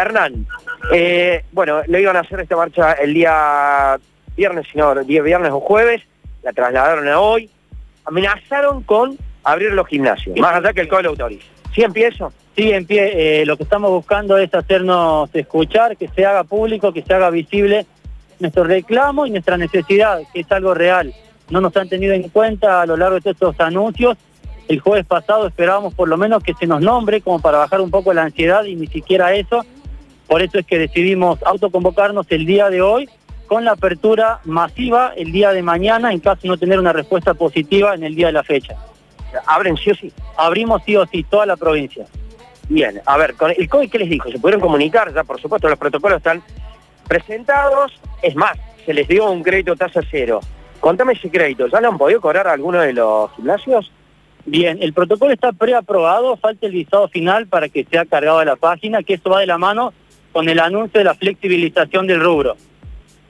Hernán, eh, bueno, le iban a hacer esta marcha el día viernes, si no, el día viernes o jueves, la trasladaron a hoy, amenazaron con abrir los gimnasios, más allá que el COE autorice. ¿Sí empiezo? Sí, en pie. Eh, lo que estamos buscando es hacernos escuchar, que se haga público, que se haga visible nuestro reclamo y nuestra necesidad, que es algo real. No nos han tenido en cuenta a lo largo de todos estos anuncios. El jueves pasado esperábamos por lo menos que se nos nombre como para bajar un poco la ansiedad y ni siquiera eso. Por eso es que decidimos autoconvocarnos el día de hoy con la apertura masiva el día de mañana en caso de no tener una respuesta positiva en el día de la fecha. ¿Abren sí o sí? Abrimos sí o sí toda la provincia. Bien, a ver, con el COE, ¿qué les dijo? ¿Se pudieron comunicar? Ya, por supuesto, los protocolos están presentados. Es más, se les dio un crédito tasa cero. Contame ese crédito. ¿Ya lo han podido cobrar alguno de los gimnasios? Bien, el protocolo está preaprobado, falta el visado final para que sea cargado a la página, que eso va de la mano con el anuncio de la flexibilización del rubro.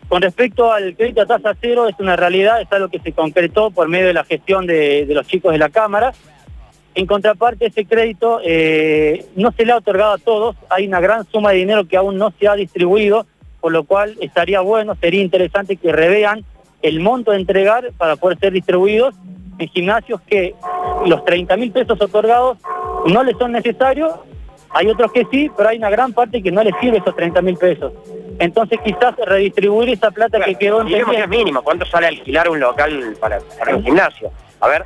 Con respecto al crédito a tasa cero, es una realidad, es algo que se concretó por medio de la gestión de, los chicos de la Cámara. En contraparte, ese crédito eh, no se le ha otorgado a todos, hay una gran suma de dinero que aún no se ha distribuido, por lo cual estaría bueno, sería interesante que revean el monto de entregar para poder ser distribuidos en gimnasios que los 30 mil pesos otorgados no les son necesarios, hay otros que sí, pero hay una gran parte que no les sirve esos 30 mil pesos. Entonces quizás redistribuir esa plata que quedó en es mínimo, ¿cuánto sale alquilar un local para, un gimnasio? A ver.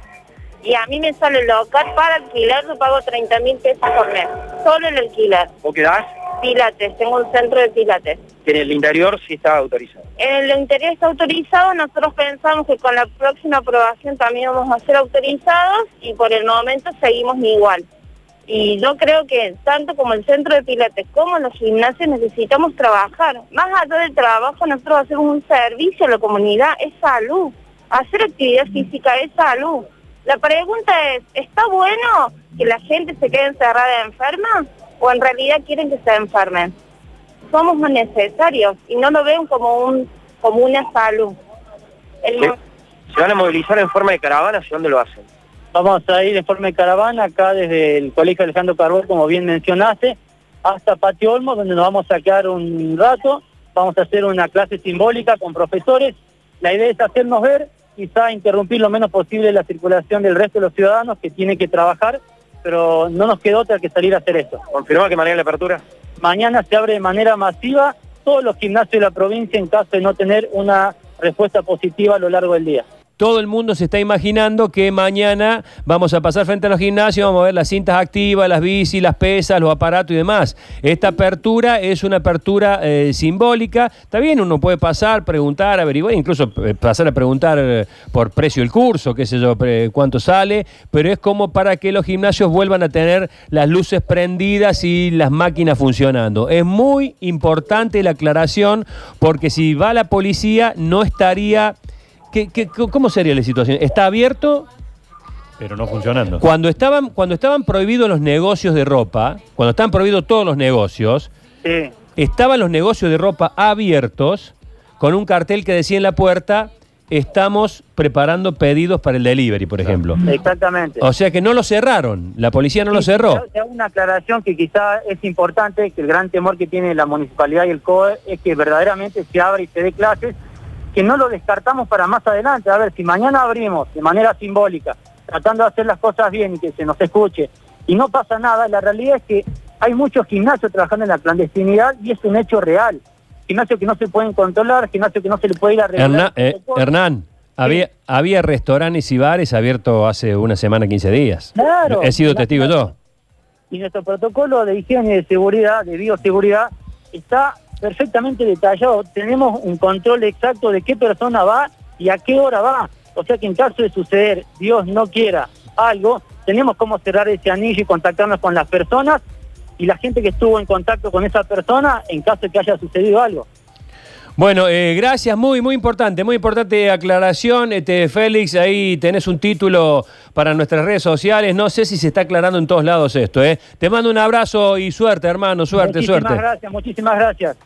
Y a mí me sale el local para alquilar, yo pago 30 mil pesos por mes, solo el alquiler. ¿Vos qué das? Pilates, tengo un centro de pilates. En el interior sí está autorizado. En el interior está autorizado, nosotros pensamos que con la próxima aprobación también vamos a ser autorizados y por el momento seguimos igual. Y yo creo que tanto como el centro de pilates como los gimnasios necesitamos trabajar. Más allá del trabajo, nosotros hacemos un servicio a la comunidad, es salud. Hacer actividad física es salud. La pregunta es, ¿está bueno que la gente se quede encerrada enferma o en realidad quieren que se enfermen? Somos necesarios y no lo ven como, un, como una salud. ¿Se van a movilizar en forma de caravana? ¿Hacia dónde lo hacen? Vamos a ir en forma de caravana acá desde el Colegio Alejandro Carbón, como bien mencionaste, hasta Patio Olmo, donde nos vamos a quedar un rato. Vamos a hacer una clase simbólica con profesores. La idea es hacernos ver, quizá interrumpir lo menos posible la circulación del resto de los ciudadanos que tienen que trabajar, pero no nos quedó otra que salir a hacer esto. ¿Confirma que mañana la apertura? Mañana se abre de manera masiva todos los gimnasios de la provincia en caso de no tener una respuesta positiva a lo largo del día todo el mundo se está imaginando que mañana vamos a pasar frente a los gimnasios, vamos a ver las cintas activas, las bicis, las pesas, los aparatos y demás. Esta apertura es una apertura eh, simbólica. Está bien, uno puede pasar, preguntar, averiguar, incluso eh, pasar a preguntar eh, por precio del curso, qué sé yo, cuánto sale, pero es como para que los gimnasios vuelvan a tener las luces prendidas y las máquinas funcionando. Es muy importante la aclaración porque si va la policía no estaría cómo sería la situación? ¿Está abierto? Pero no funcionando. Cuando estaban, cuando estaban prohibidos los negocios de ropa, cuando estaban prohibidos todos los negocios, estaban los negocios de ropa abiertos con un cartel que decía en la puerta, estamos preparando pedidos para el delivery, por ejemplo. Exactamente. O sea que no lo cerraron, la policía no lo cerró. Una aclaración que quizá es importante, que el gran temor que tiene la municipalidad y el COE es que verdaderamente se abra y se dé clases que no lo descartamos para más adelante. A ver, si mañana abrimos de manera simbólica, tratando de hacer las cosas bien y que se nos escuche, y no pasa nada, la realidad es que hay muchos gimnasios trabajando en la clandestinidad y es un hecho real. Gimnasios que no se pueden controlar, gimnasios que no se le puede ir a regular. Eh, Hernán, había, había restaurantes y bares abiertos hace una semana, 15 días. Claro. He sido testigo yo. Y nuestro protocolo de higiene y de seguridad, de bioseguridad, está perfectamente detallado. Tenemos un control exacto de qué persona va y a qué hora va. O sea que en caso de suceder, Dios no quiera algo, tenemos cómo cerrar ese anillo y contactarnos con las personas y la gente que estuvo en contacto con esa persona en caso de que haya sucedido algo. Bueno, eh, gracias, muy, muy importante, muy importante aclaración. Este, Félix, ahí tenés un título para nuestras redes sociales. No sé si se está aclarando en todos lados esto. ¿eh? Te mando un abrazo y suerte, hermano, suerte, suerte. Muchísimas gracias, muchísimas gracias.